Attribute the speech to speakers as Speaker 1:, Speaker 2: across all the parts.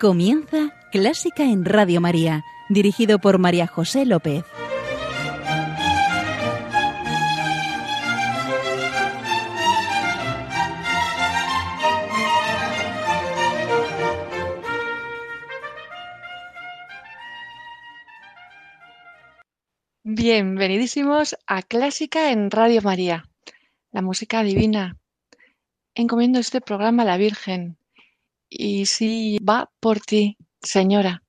Speaker 1: Comienza Clásica en Radio María, dirigido por María José López.
Speaker 2: Bienvenidísimos a Clásica en Radio María, la música divina. Encomiendo este programa a la Virgen, y si va por ti, Señora.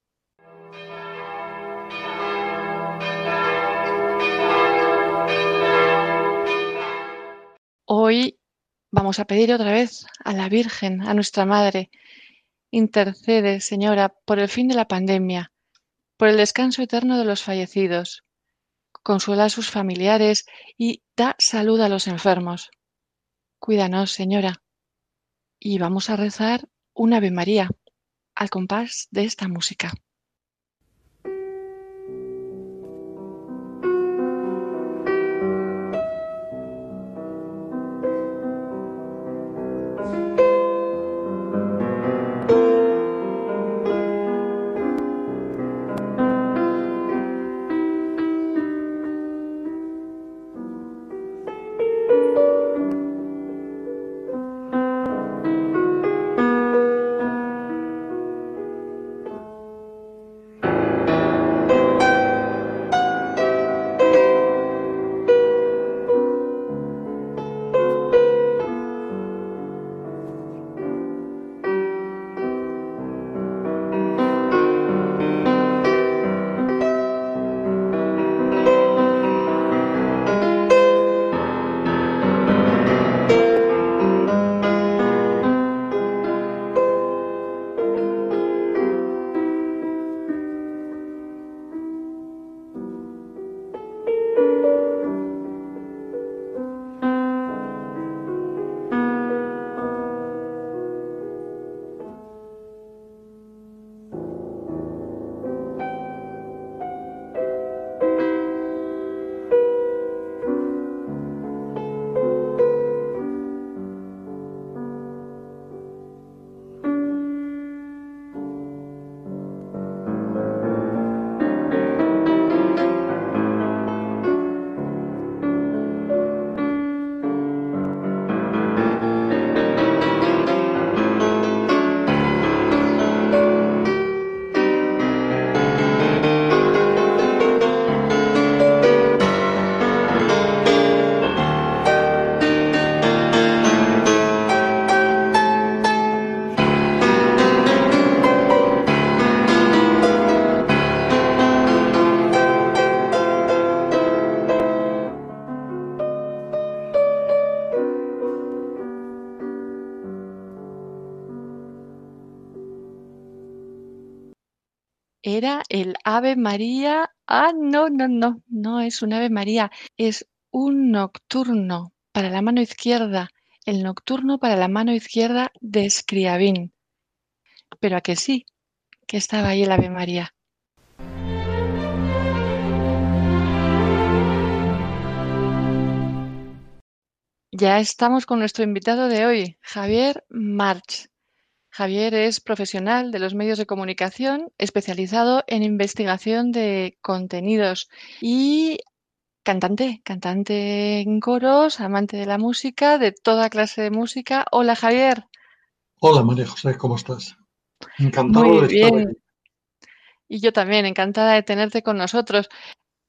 Speaker 2: Hoy vamos a pedir otra vez a la Virgen, a nuestra Madre, intercede, Señora, por el fin de la pandemia, por el descanso eterno de los fallecidos, consuela a sus familiares y da salud a los enfermos. Cuídanos, Señora. Y vamos a rezar un Ave María al compás de esta música. Era el Ave María. Ah, no, no, no, no es un Ave María, es un nocturno para la mano izquierda, el nocturno para la mano izquierda de Scriabin. Pero a que sí, que estaba ahí el Ave María. Ya estamos con nuestro invitado de hoy, Javier March. Javier es profesional de los medios de comunicación, especializado en investigación de contenidos y cantante, cantante en coros, amante de la música, de toda clase de música. Hola Javier.
Speaker 3: Hola María José, ¿cómo estás? Encantado
Speaker 2: Muy
Speaker 3: de
Speaker 2: bien.
Speaker 3: estar aquí.
Speaker 2: Y yo también, encantada de tenerte con nosotros.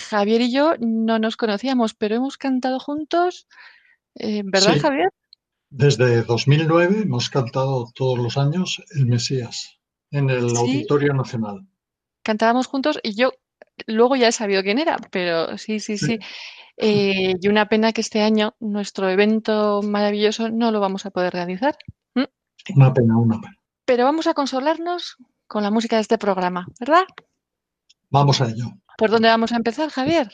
Speaker 2: Javier y yo no nos conocíamos, pero hemos cantado juntos, eh, ¿verdad
Speaker 3: Sí,
Speaker 2: Javier?
Speaker 3: Desde 2009 hemos cantado todos los años el Mesías en el
Speaker 2: Sí,
Speaker 3: Auditorio Nacional.
Speaker 2: cantábamos juntos y yo luego ya he sabido quién era, pero sí, sí,
Speaker 3: Sí,
Speaker 2: sí. Eh, y una pena que este año nuestro evento maravilloso no lo vamos a poder realizar. ¿m?
Speaker 3: una pena, una pena.
Speaker 2: Pero vamos a consolarnos con la música de este programa, ¿verdad?
Speaker 3: Vamos a ello.
Speaker 2: ¿Por dónde vamos a empezar, Javier?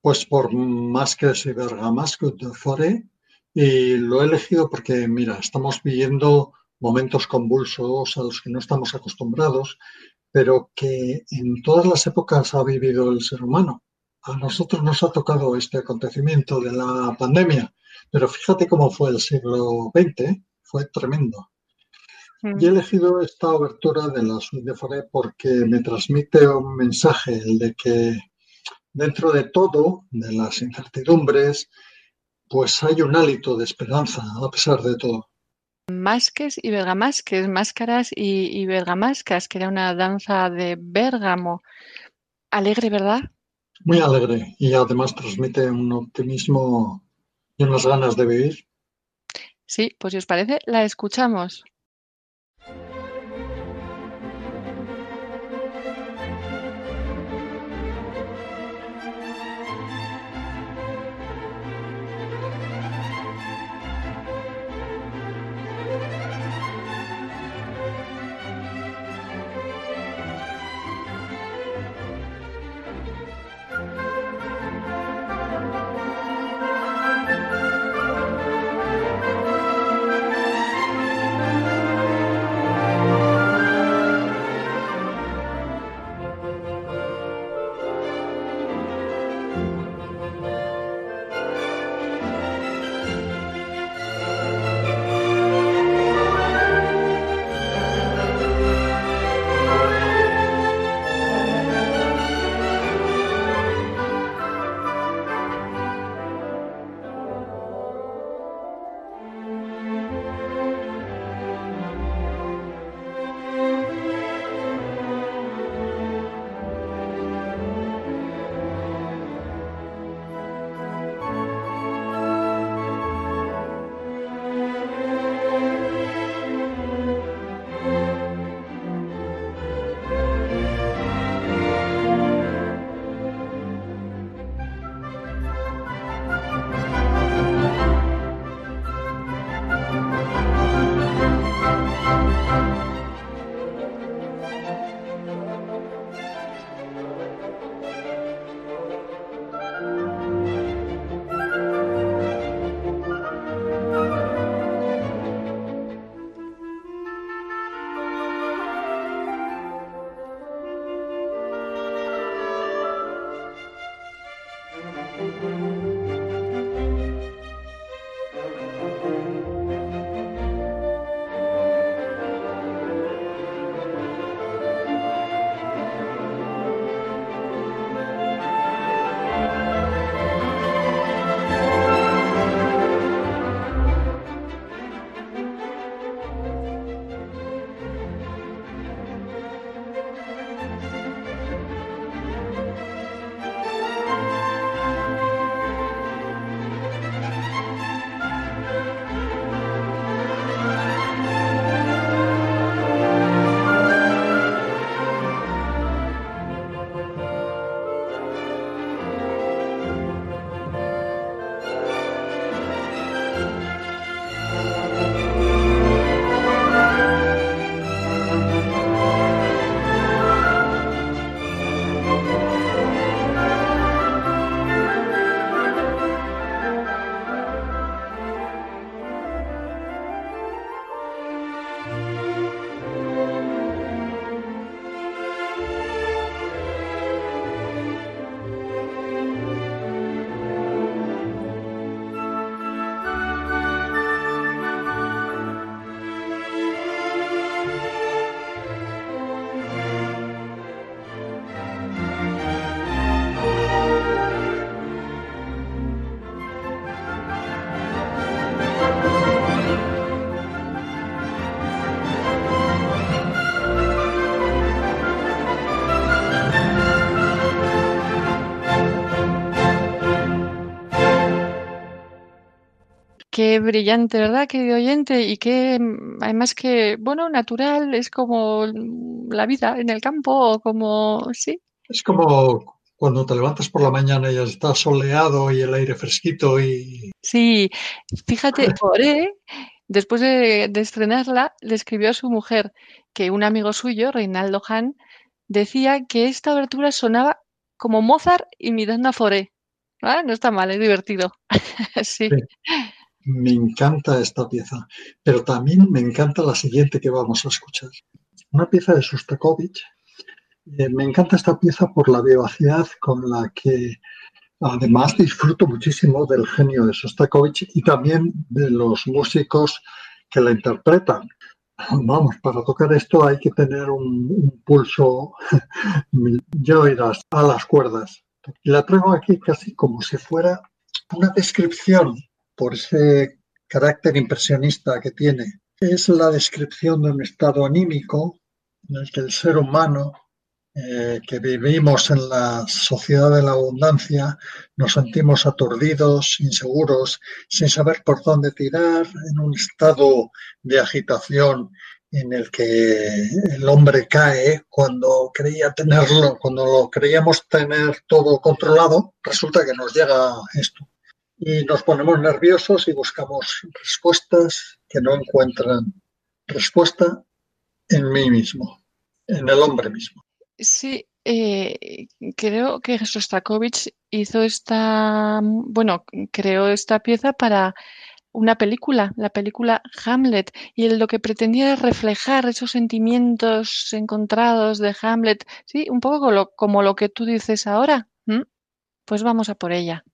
Speaker 3: Pues por más que si Bergamasco de Fore, y lo he elegido porque, mira, estamos viviendo momentos convulsos a los que no estamos acostumbrados, pero que en todas las épocas ha vivido el ser humano. A nosotros nos ha tocado este acontecimiento de la pandemia, pero fíjate cómo fue el siglo XX, ¿eh? fue tremendo. Y he elegido esta obertura de la suite de Forêt porque me transmite un mensaje, el de que dentro de todo, de las incertidumbres, pues hay un hálito de esperanza a pesar de todo.
Speaker 2: Másques y bergamasques, máscaras y, y bergamascas, que era una danza de Bérgamo. Alegre, ¿verdad?
Speaker 3: Muy alegre y además transmite un optimismo y unas ganas de vivir.
Speaker 2: Sí, pues si os parece, la escuchamos. Qué brillante, ¿verdad, querido oyente? Y qué, mm, además que, bueno, natural, es como la vida en el campo, o como, sí.
Speaker 3: Es como cuando te levantas por la mañana y ya está soleado y el aire fresquito y...
Speaker 2: Sí, fíjate, Oré, después de, de estrenarla, le escribió a su mujer que un amigo suyo, Reinaldo Hahn, decía que esta abertura sonaba como Mozart imitando a Foré. Ah, no está mal, es divertido. sí.
Speaker 3: Sí. Me encanta esta pieza, pero también me encanta la siguiente que vamos a escuchar. Una pieza de Sostakovich. Eh, me encanta esta pieza por la vivacidad con la que además disfruto muchísimo del genio de Sostakovich y también de los músicos que la interpretan. Vamos, para tocar esto hay que tener un, pulso, ya oirás, a las cuerdas. La traigo aquí casi como si fuera una descripción, por ese carácter impresionista que tiene. Es la descripción de un estado anímico en el que el ser humano eh, que vivimos en la sociedad de la abundancia, nos sentimos aturdidos, inseguros, sin saber por dónde tirar, en un estado de agitación en el que el hombre cae cuando creía tenerlo, cuando lo creíamos tener todo controlado, resulta que nos llega esto. Y nos ponemos nerviosos y buscamos respuestas que no encuentran respuesta en mí mismo, en el hombre mismo.
Speaker 2: Sí, eh, creo que Sostakovich hizo esta, bueno, creó esta pieza para una película, la película Hamlet, y lo que pretendía era reflejar esos sentimientos encontrados de Hamlet, sí, un poco como lo, como lo que tú dices ahora. Pues vamos a por ella.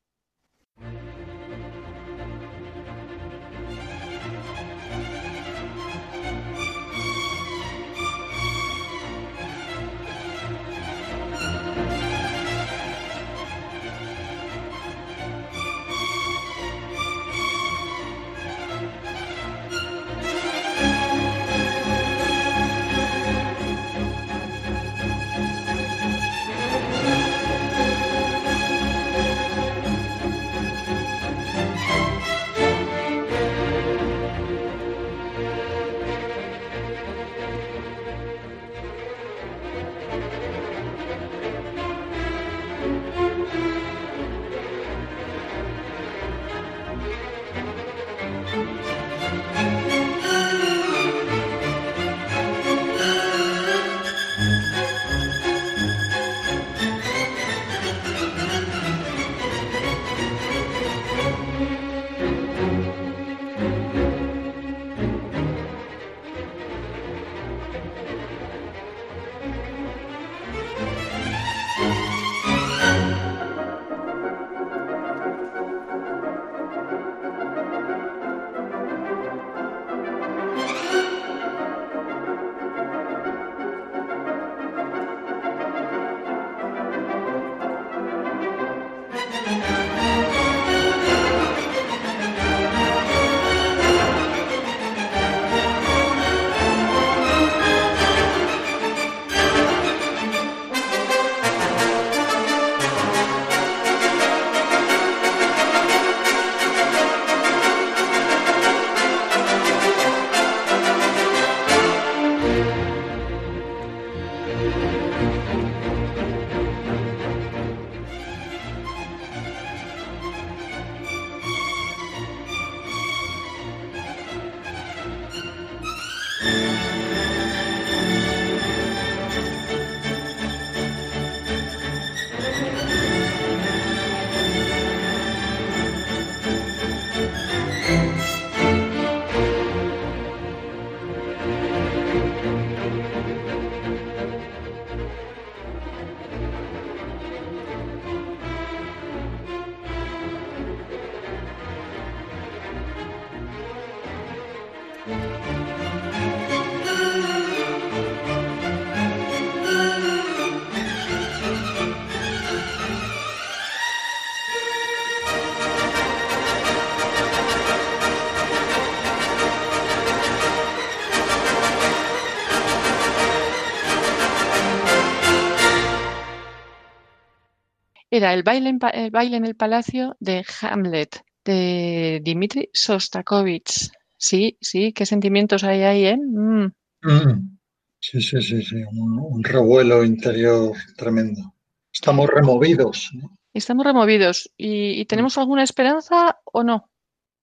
Speaker 2: Era el baile, en, el baile en el palacio de Hamlet, de Dmitri Sostakovich. Sí, sí, qué sentimientos hay ahí, ¿eh? Mm.
Speaker 3: Mm. Sí, sí, sí, sí, un, revuelo interior tremendo. Estamos removidos.
Speaker 2: Estamos removidos. ¿Y, tenemos alguna esperanza o no?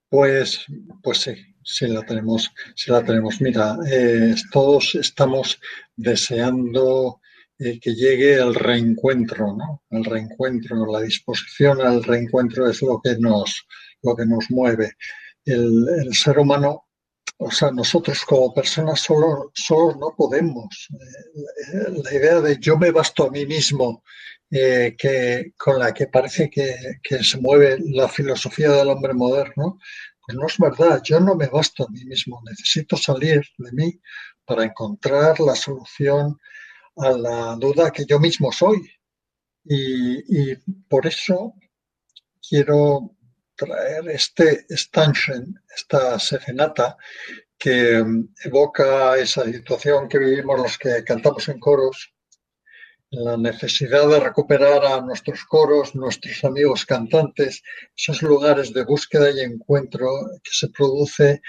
Speaker 3: Pues, pues sí, sí la tenemos, sí la tenemos. Mira, eh, todos estamos deseando eh, que llegue el reencuentro, ¿no? El reencuentro, la disposición al reencuentro es lo que nos, lo que nos mueve. El, ser humano, o sea, nosotros como personas solo, solo no podemos. Eh, la idea de yo me basto a mí mismo, eh, que, con la que parece que, que, se mueve la filosofía del hombre moderno, Pues no es verdad, yo no me basto a mí mismo, necesito salir de mí para encontrar la solución a la duda que yo mismo soy. Y, por eso quiero traer este stanchen, esta serenata, que evoca esa situación que vivimos los que cantamos en coros, la necesidad de recuperar a nuestros coros, nuestros amigos cantantes, esos lugares de búsqueda y encuentro que se produce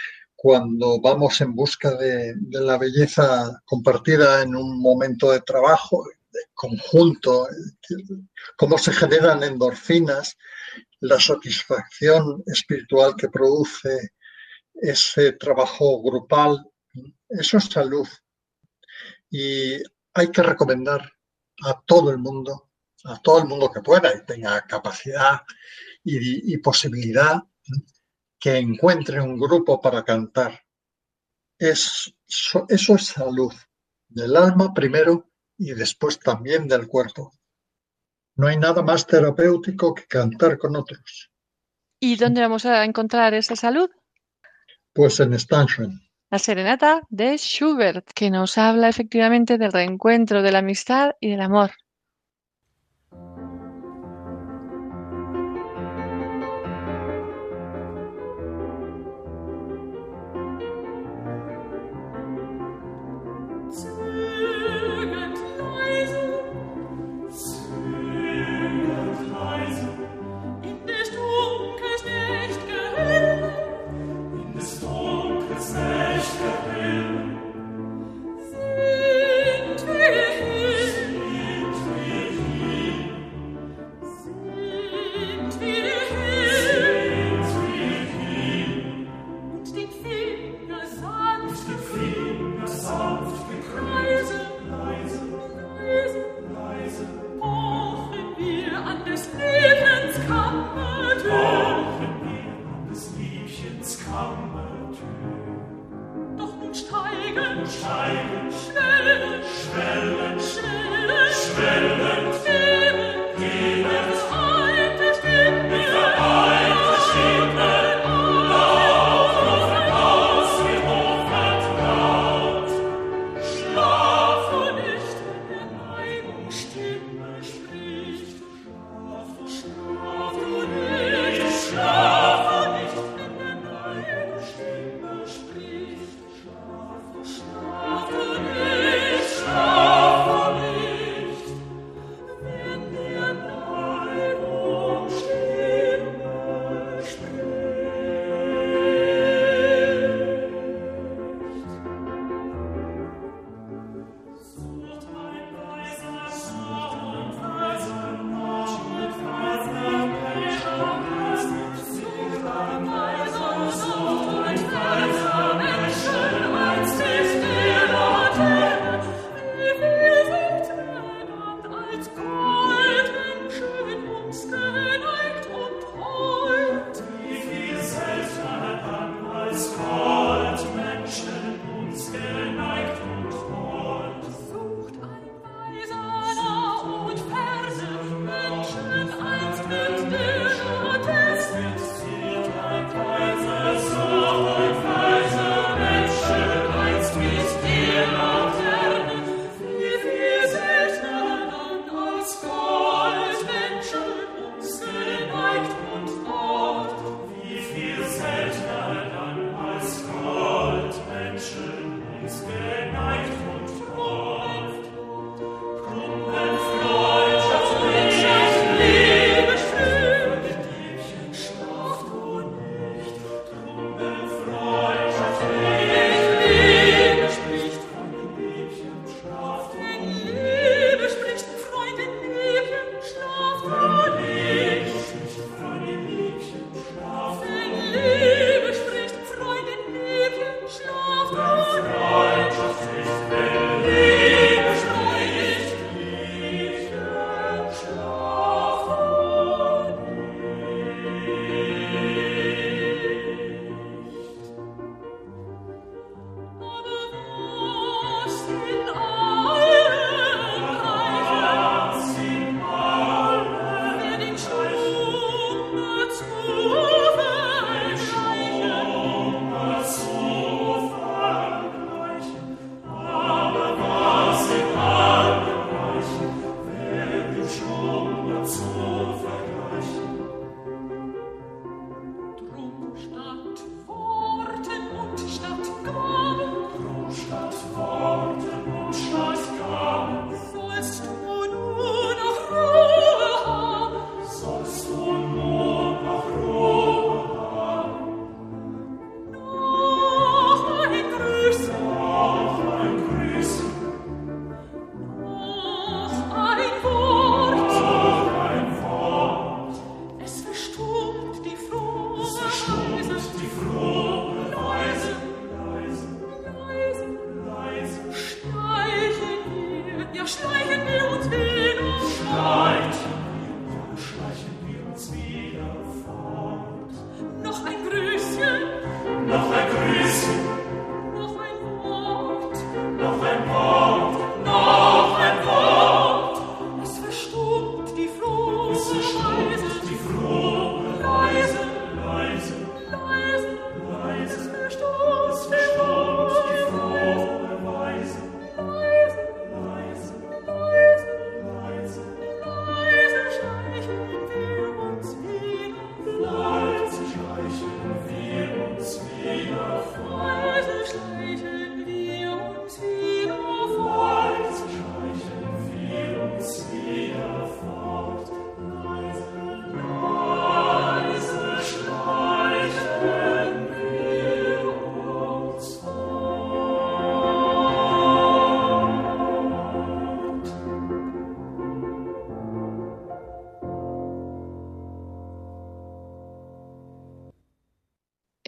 Speaker 3: cuando vamos en busca de, la belleza compartida en un momento de trabajo, de conjunto, cómo se generan endorfinas, la satisfacción espiritual que produce ese trabajo grupal, eso es salud. Y hay que recomendar a todo el mundo, a todo el mundo que pueda y tenga capacidad y, posibilidad que encuentre un grupo para cantar. Es, eso es salud, del alma primero y después también del cuerpo. No hay nada más terapéutico que cantar con otros.
Speaker 4: ¿Y dónde vamos a encontrar esa salud?
Speaker 3: Pues en Stanchen.
Speaker 4: La serenata de Schubert, que nos habla efectivamente del reencuentro, de la amistad y del amor.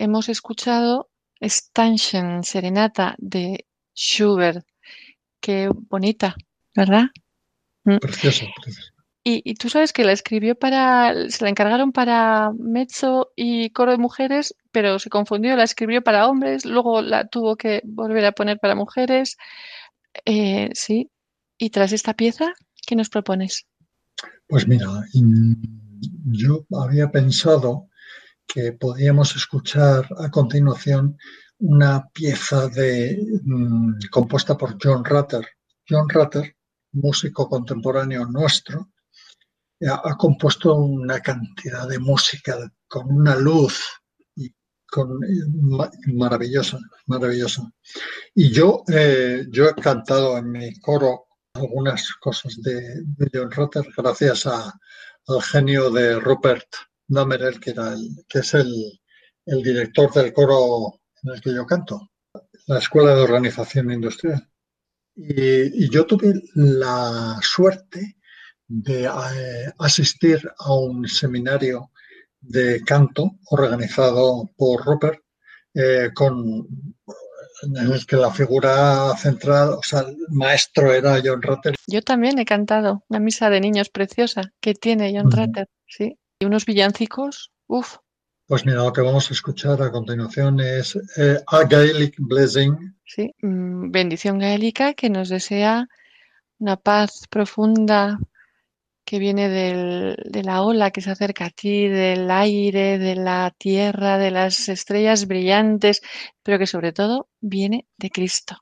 Speaker 2: Hemos escuchado Stanchen, Serenata de Schubert. Qué bonita, ¿verdad?
Speaker 3: Mm. Preciosa,
Speaker 2: Y, tú sabes que la escribió para, se la encargaron para mezzo y coro de mujeres, pero se confundió, la escribió para hombres, luego la tuvo que volver a poner para mujeres. Eh, sí. Y tras esta pieza, ¿qué nos propones?
Speaker 3: Pues mira, yo había pensado que podíamos escuchar a continuación una pieza de, mm, compuesta por John Rutter. John Rutter, músico contemporáneo nuestro, ha, compuesto una cantidad de música con una luz y con, maravillosa, maravillosa. Y yo, eh, yo he cantado en mi coro algunas cosas de, John Rutter gracias al genio de Rupert Damerel, que, era el, que es el, director del coro en el que yo canto, la Escuela de Organización Industrial. Y, yo tuve la suerte de eh, asistir a un seminario de canto organizado por Rupert, eh, con, en el que la figura central, o sea, el maestro era John Rutter.
Speaker 2: Yo también he cantado una misa de niños preciosa que tiene John Rutter, sí. Y unos villancicos, uff.
Speaker 3: Pues mira, lo que vamos a escuchar a continuación es eh, A Gaelic Blessing.
Speaker 2: Sí, mm, bendición gaélica que nos desea una paz profunda que viene de la ola que se acerca a ti, del aire, de la tierra, de las estrellas brillantes, pero que sobre todo viene de Cristo.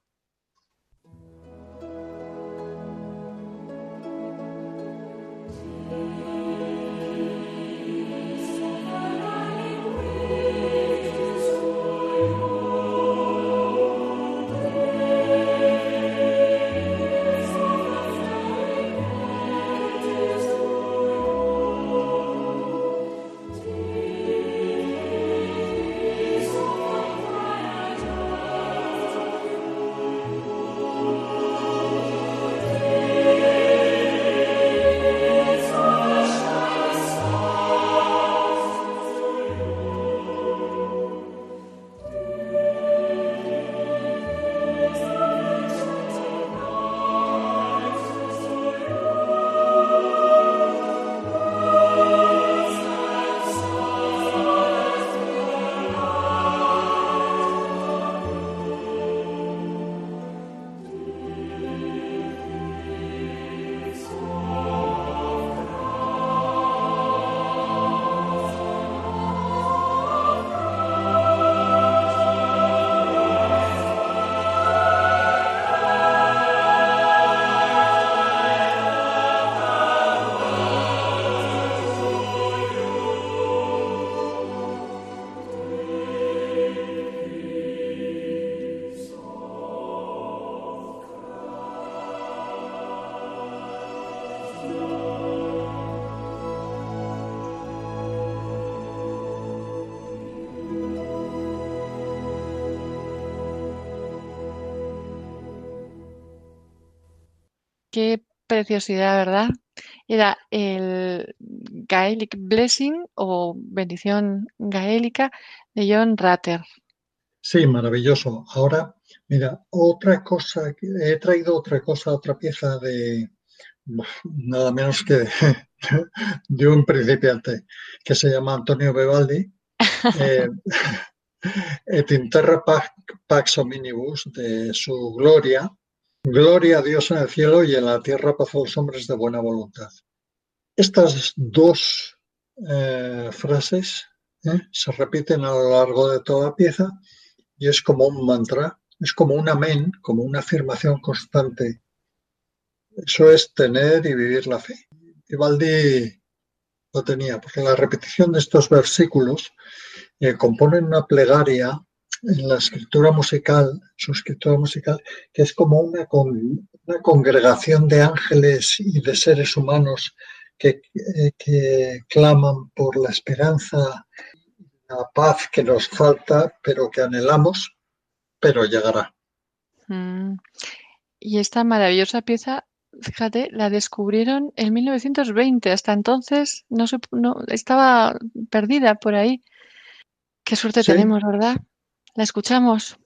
Speaker 2: Qué preciosidad, ¿verdad? Era el Gaelic Blessing o bendición gaélica de John Ratter.
Speaker 3: Sí, maravilloso. Ahora, mira, otra cosa, he traído otra cosa, otra pieza de nada menos que de, un principiante que se llama Antonio Bevaldi. Eh, et interra pax hominibus de su gloria, Gloria a Dios en el cielo y en la tierra paz a los hombres de buena voluntad. Estas dos eh, frases eh, se repiten a lo largo de toda la pieza y es como un mantra, es como un amén, como una afirmación constante. Eso es tener y vivir la fe. Vivaldi lo tenía, porque la repetición de estos versículos eh, componen una plegaria en la escritura musical, su escritura musical, que es como una, una congregación de ángeles y de seres humanos que, eh, que claman por la esperanza, la paz que nos falta, pero que anhelamos, pero llegará.
Speaker 2: Mm. Y esta maravillosa pieza, fíjate, la descubrieron en 1920. Hasta entonces no, se, no estaba perdida por ahí. Qué suerte tenemos, ¿verdad? La escuchamos.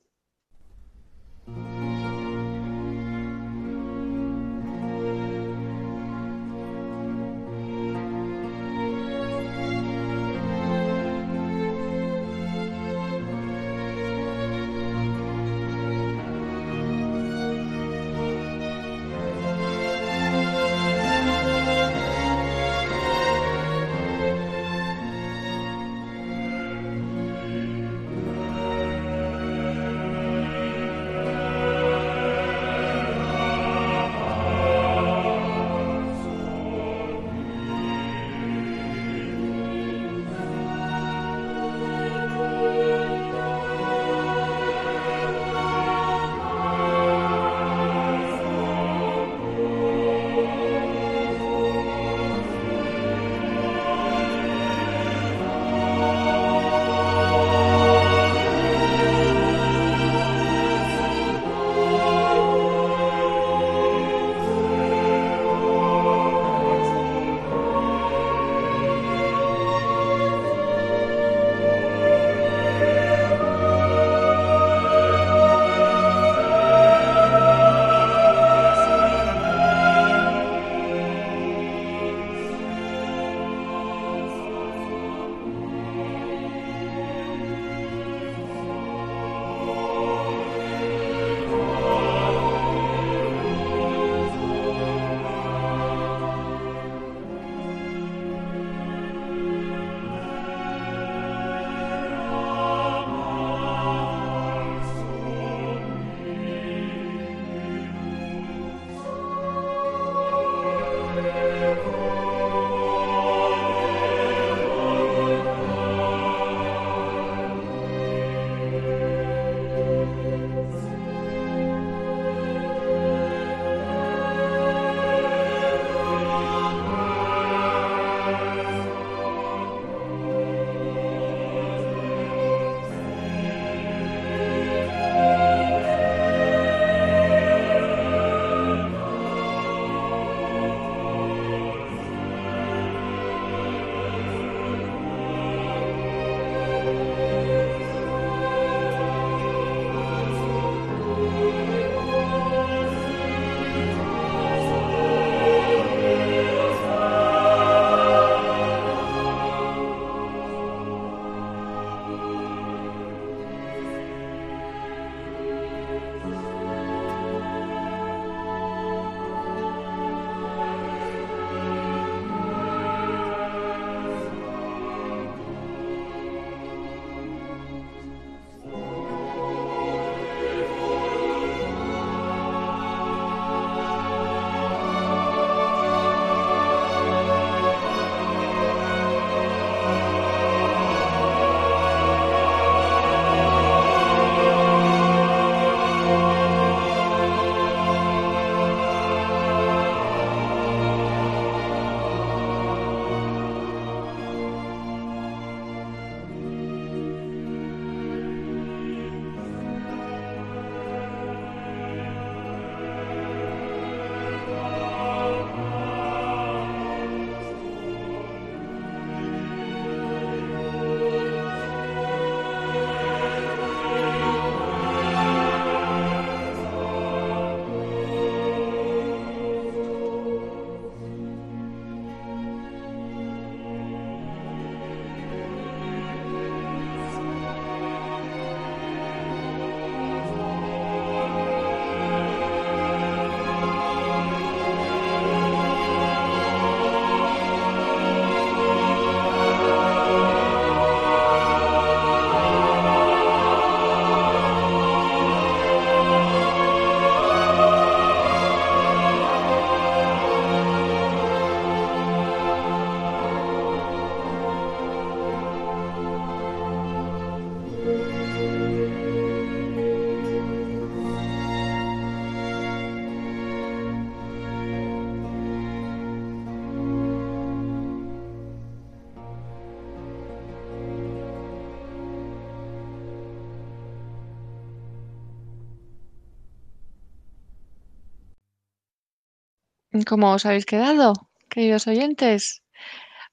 Speaker 2: ¿Cómo os habéis quedado, queridos oyentes?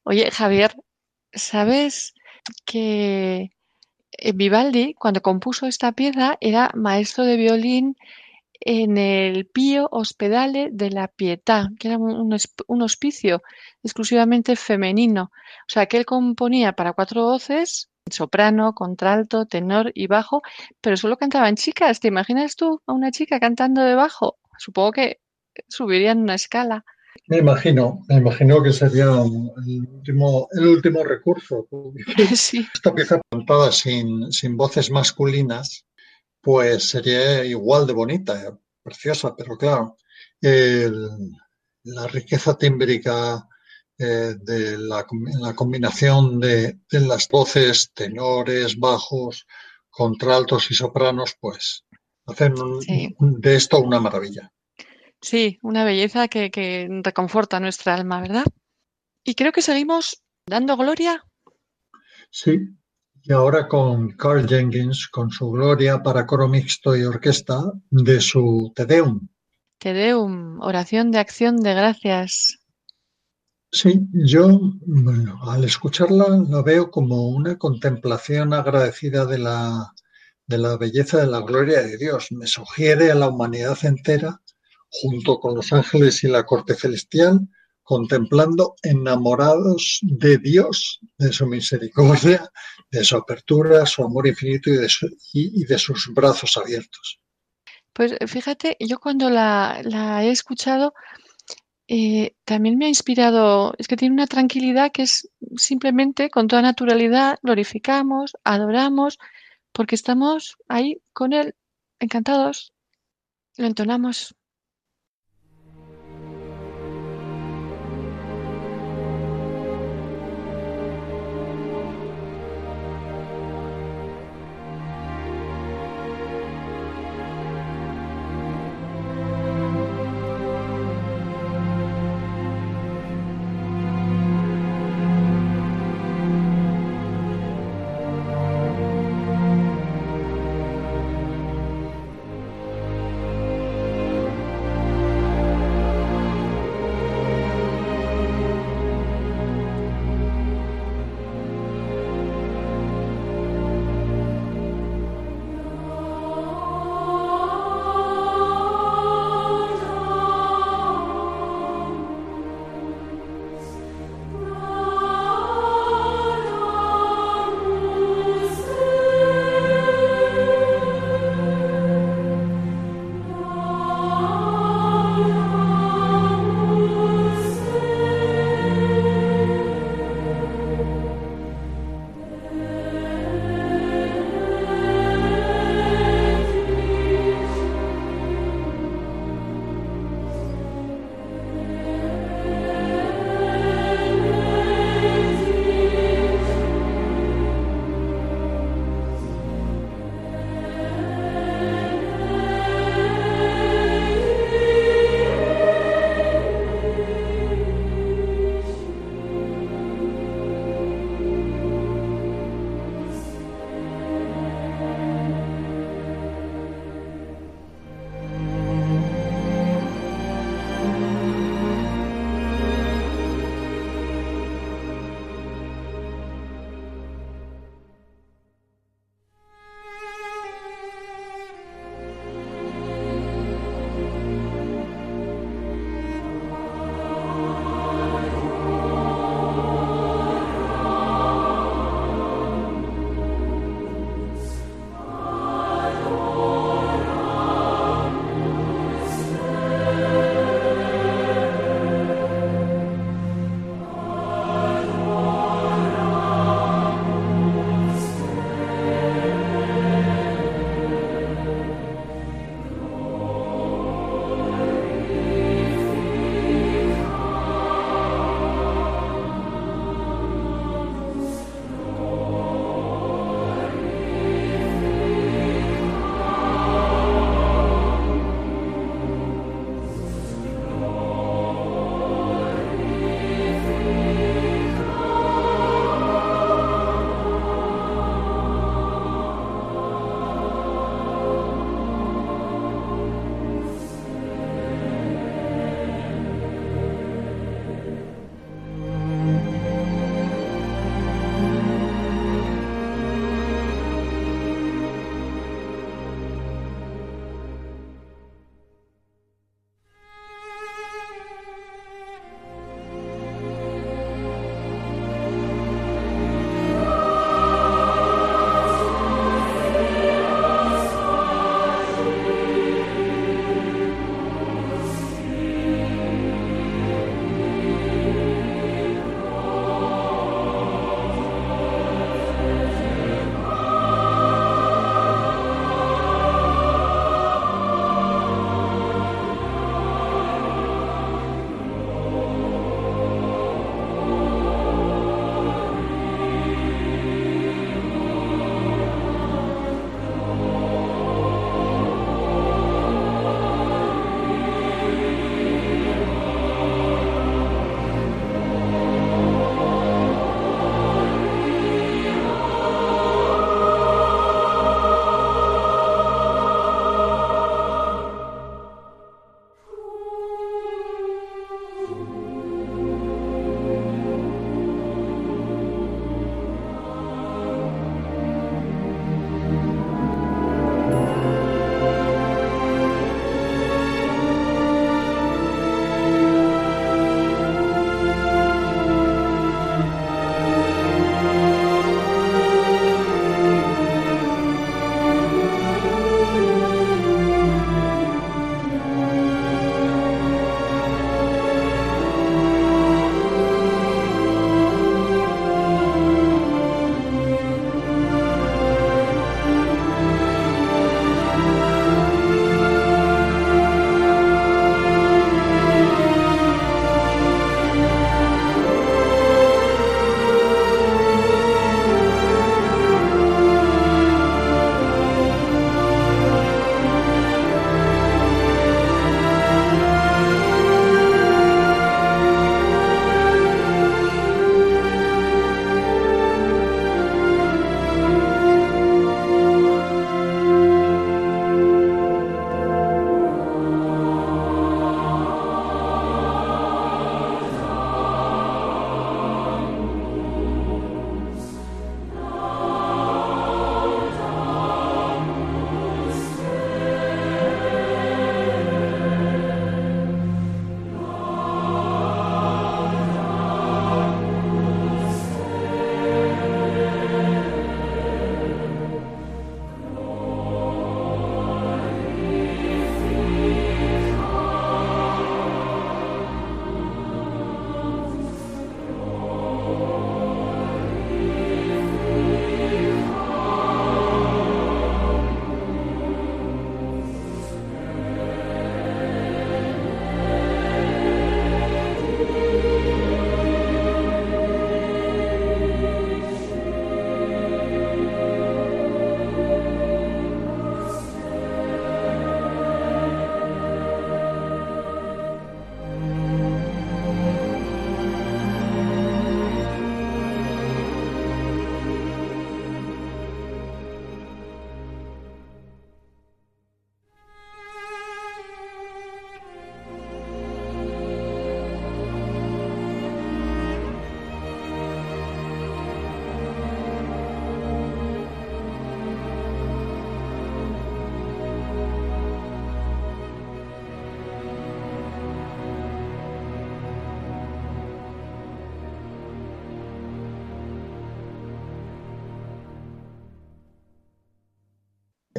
Speaker 2: Oye, Javier, ¿sabes que Vivaldi, cuando compuso esta pieza, era maestro de violín en el Pío Ospedale de la Pietà, que era un, un, hospicio exclusivamente femenino. O sea, que él componía para cuatro voces, soprano, contralto, tenor y bajo, pero solo cantaban chicas. ¿Te imaginas tú a una chica cantando de bajo? Supongo que subirían una escala.
Speaker 3: Me imagino, me imagino que sería el último, el último recurso.
Speaker 2: Sí.
Speaker 3: Esta pieza cantada sin, sin voces masculinas, pues sería igual de bonita, preciosa, pero claro, el, la riqueza tímbrica eh, de la, la combinación de, de, las voces, tenores, bajos, contraltos y sopranos, pues hacen un,
Speaker 2: Sí.
Speaker 3: de esto una maravilla.
Speaker 2: Sí, una belleza que, que reconforta nuestra alma, ¿verdad? Y creo que seguimos dando gloria.
Speaker 3: Sí, y ahora con Carl Jenkins, con su gloria para coro mixto y orquesta de su Te Deum.
Speaker 2: Te Deum, oración de acción de gracias.
Speaker 3: Sí, yo bueno, al escucharla la veo como una contemplación agradecida de la, de la belleza de la gloria de Dios. Me sugiere a la humanidad entera, junto con los ángeles y la corte celestial, contemplando enamorados de Dios, de su misericordia, de su apertura, su amor infinito y de, sus brazos abiertos.
Speaker 2: Pues fíjate, yo cuando la, la he escuchado, eh, también me ha inspirado, es que tiene una tranquilidad que es simplemente con toda naturalidad, glorificamos, adoramos, porque estamos ahí con Él, encantados, lo entonamos.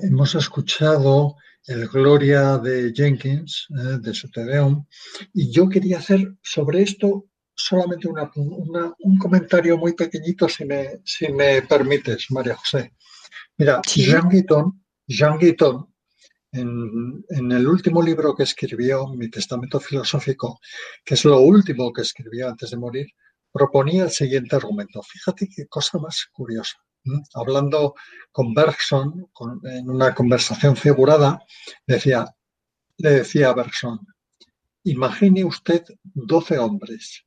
Speaker 3: Hemos escuchado el Gloria de Jenkins, eh, de su Tedeum, y yo quería hacer sobre esto solamente un comentario muy pequeñito, si me, si me permites, María José. Mira, Jean Guiton, Jean Guiton en, en, el último libro que escribió, Mi Testamento Filosófico, que es lo último que escribió antes de morir, proponía el siguiente argumento. Fíjate qué cosa más curiosa. Hablando con Bergson, en una conversación figurada, decía, le decía a Bergson, imagine usted 12 hombres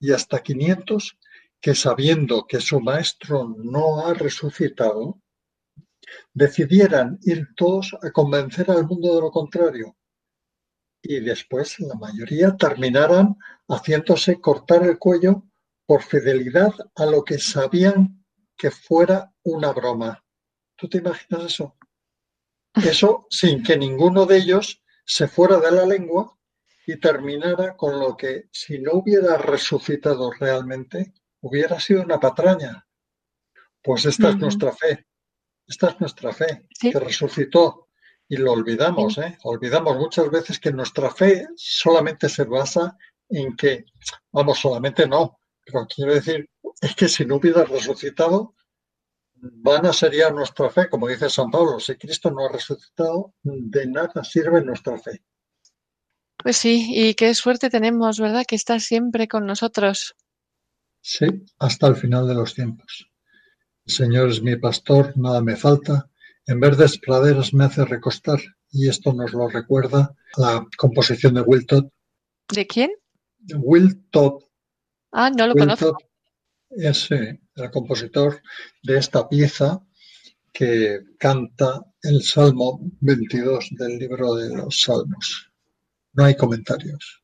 Speaker 3: y hasta 500 que sabiendo que su maestro no ha resucitado, decidieran ir todos a convencer al mundo de lo contrario. Y después la mayoría terminaran haciéndose cortar el cuello por fidelidad a lo que sabían que fuera una broma. ¿Tú te imaginas eso? Eso sin que ninguno de ellos se fuera de la lengua y terminara con lo que, si no hubiera resucitado realmente, hubiera sido una patraña. Pues esta es nuestra fe. Esta es nuestra fe, que resucitó. Y lo olvidamos, ¿eh? Olvidamos muchas veces que nuestra fe solamente se basa en que, vamos, solamente no, pero quiero decir, es que si no hubiera resucitado, vana sería nuestra fe, como dice San Pablo, si Cristo no ha resucitado, de nada sirve nuestra fe.
Speaker 2: Pues sí, y qué suerte tenemos, ¿verdad? Que está siempre con nosotros.
Speaker 3: Sí, hasta el final de los tiempos. El Señor es mi pastor, nada me falta. En verdes praderas me hace recostar. Y esto nos lo recuerda la composición de Will Todd.
Speaker 2: ¿De quién?
Speaker 3: Will Todd.
Speaker 2: Ah, no lo conozco.
Speaker 3: Es el compositor de esta pieza que canta el Salmo 22 del libro de los Salmos. No hay comentarios.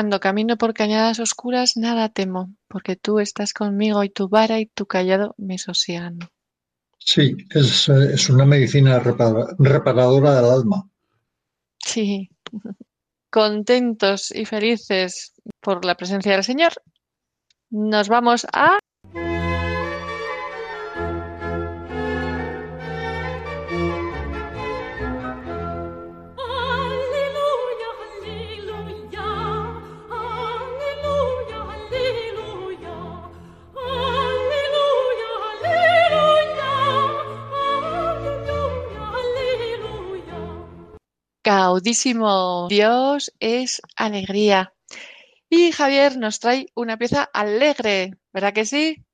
Speaker 2: Cuando camino por cañadas oscuras, nada temo, porque tú estás conmigo y tu vara y tu callado me sosiegan.
Speaker 3: Sí, es, es una medicina repara- reparadora del alma.
Speaker 2: Sí. Contentos y felices por la presencia del Señor, nos vamos a Dios es alegría. Y Javier nos trae una pieza alegre, ¿verdad que sí?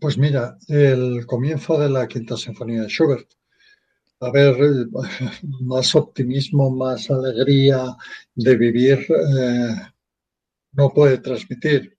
Speaker 3: Pues mira, el comienzo de la Quinta Sinfonía de Schubert. A ver, más optimismo, más alegría de vivir eh, no puede transmitir.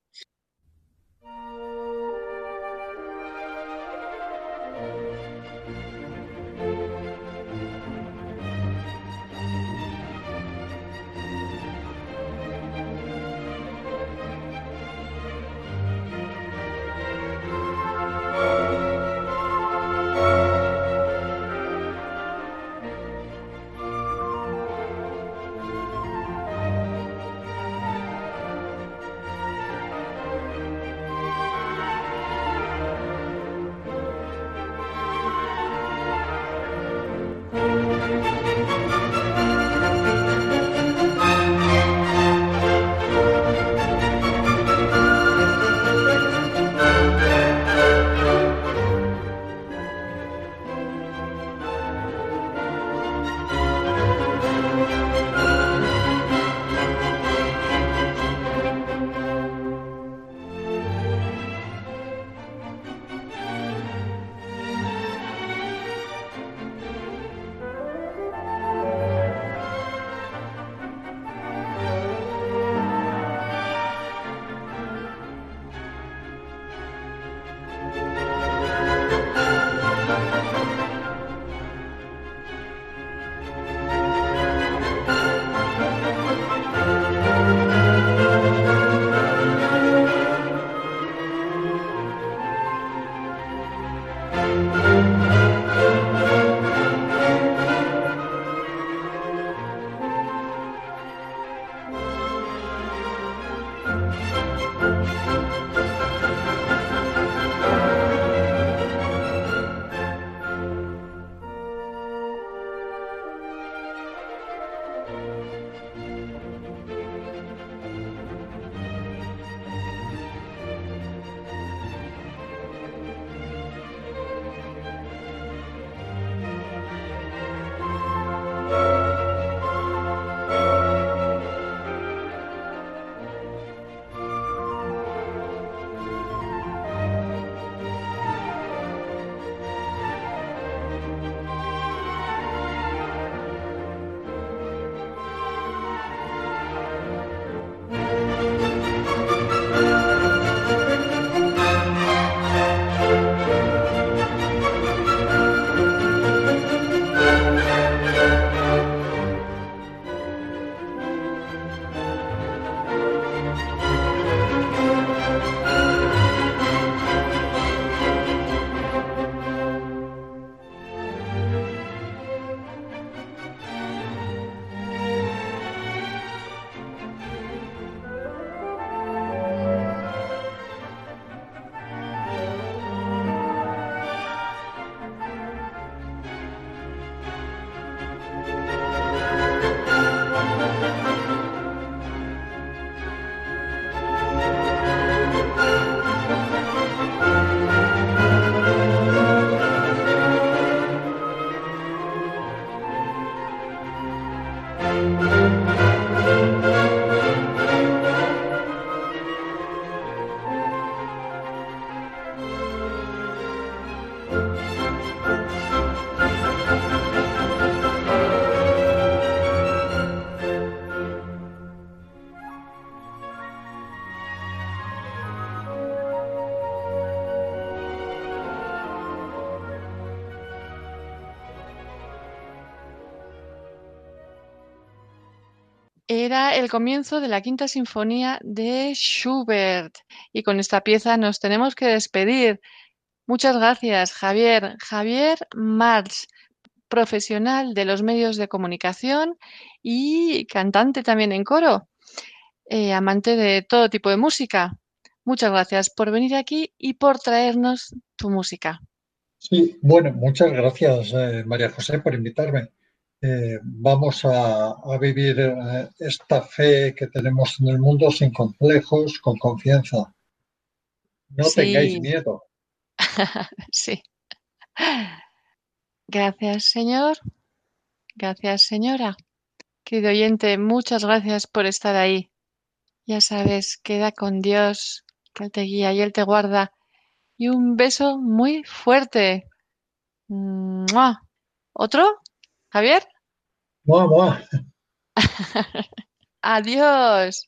Speaker 2: Era el comienzo de la quinta sinfonía de Schubert. Y con esta pieza nos tenemos que despedir. Muchas gracias, Javier. Javier Marx, profesional de los medios de comunicación y cantante también en coro, eh, amante de todo tipo de música. Muchas gracias por venir aquí y por traernos tu música.
Speaker 3: Sí, bueno, muchas gracias, eh, María José, por invitarme. Eh, vamos a, a vivir eh, esta fe que tenemos en el mundo sin complejos, con confianza. No
Speaker 2: Sí.
Speaker 3: tengáis miedo.
Speaker 2: Sí. Gracias, señor. Gracias, señora. Querido oyente, muchas gracias por estar ahí. Ya sabes, queda con Dios, que Él te guía y Él te guarda. Y un beso muy fuerte. ¿Otro? ¿Javier?
Speaker 3: Buah, buah.
Speaker 2: Adiós.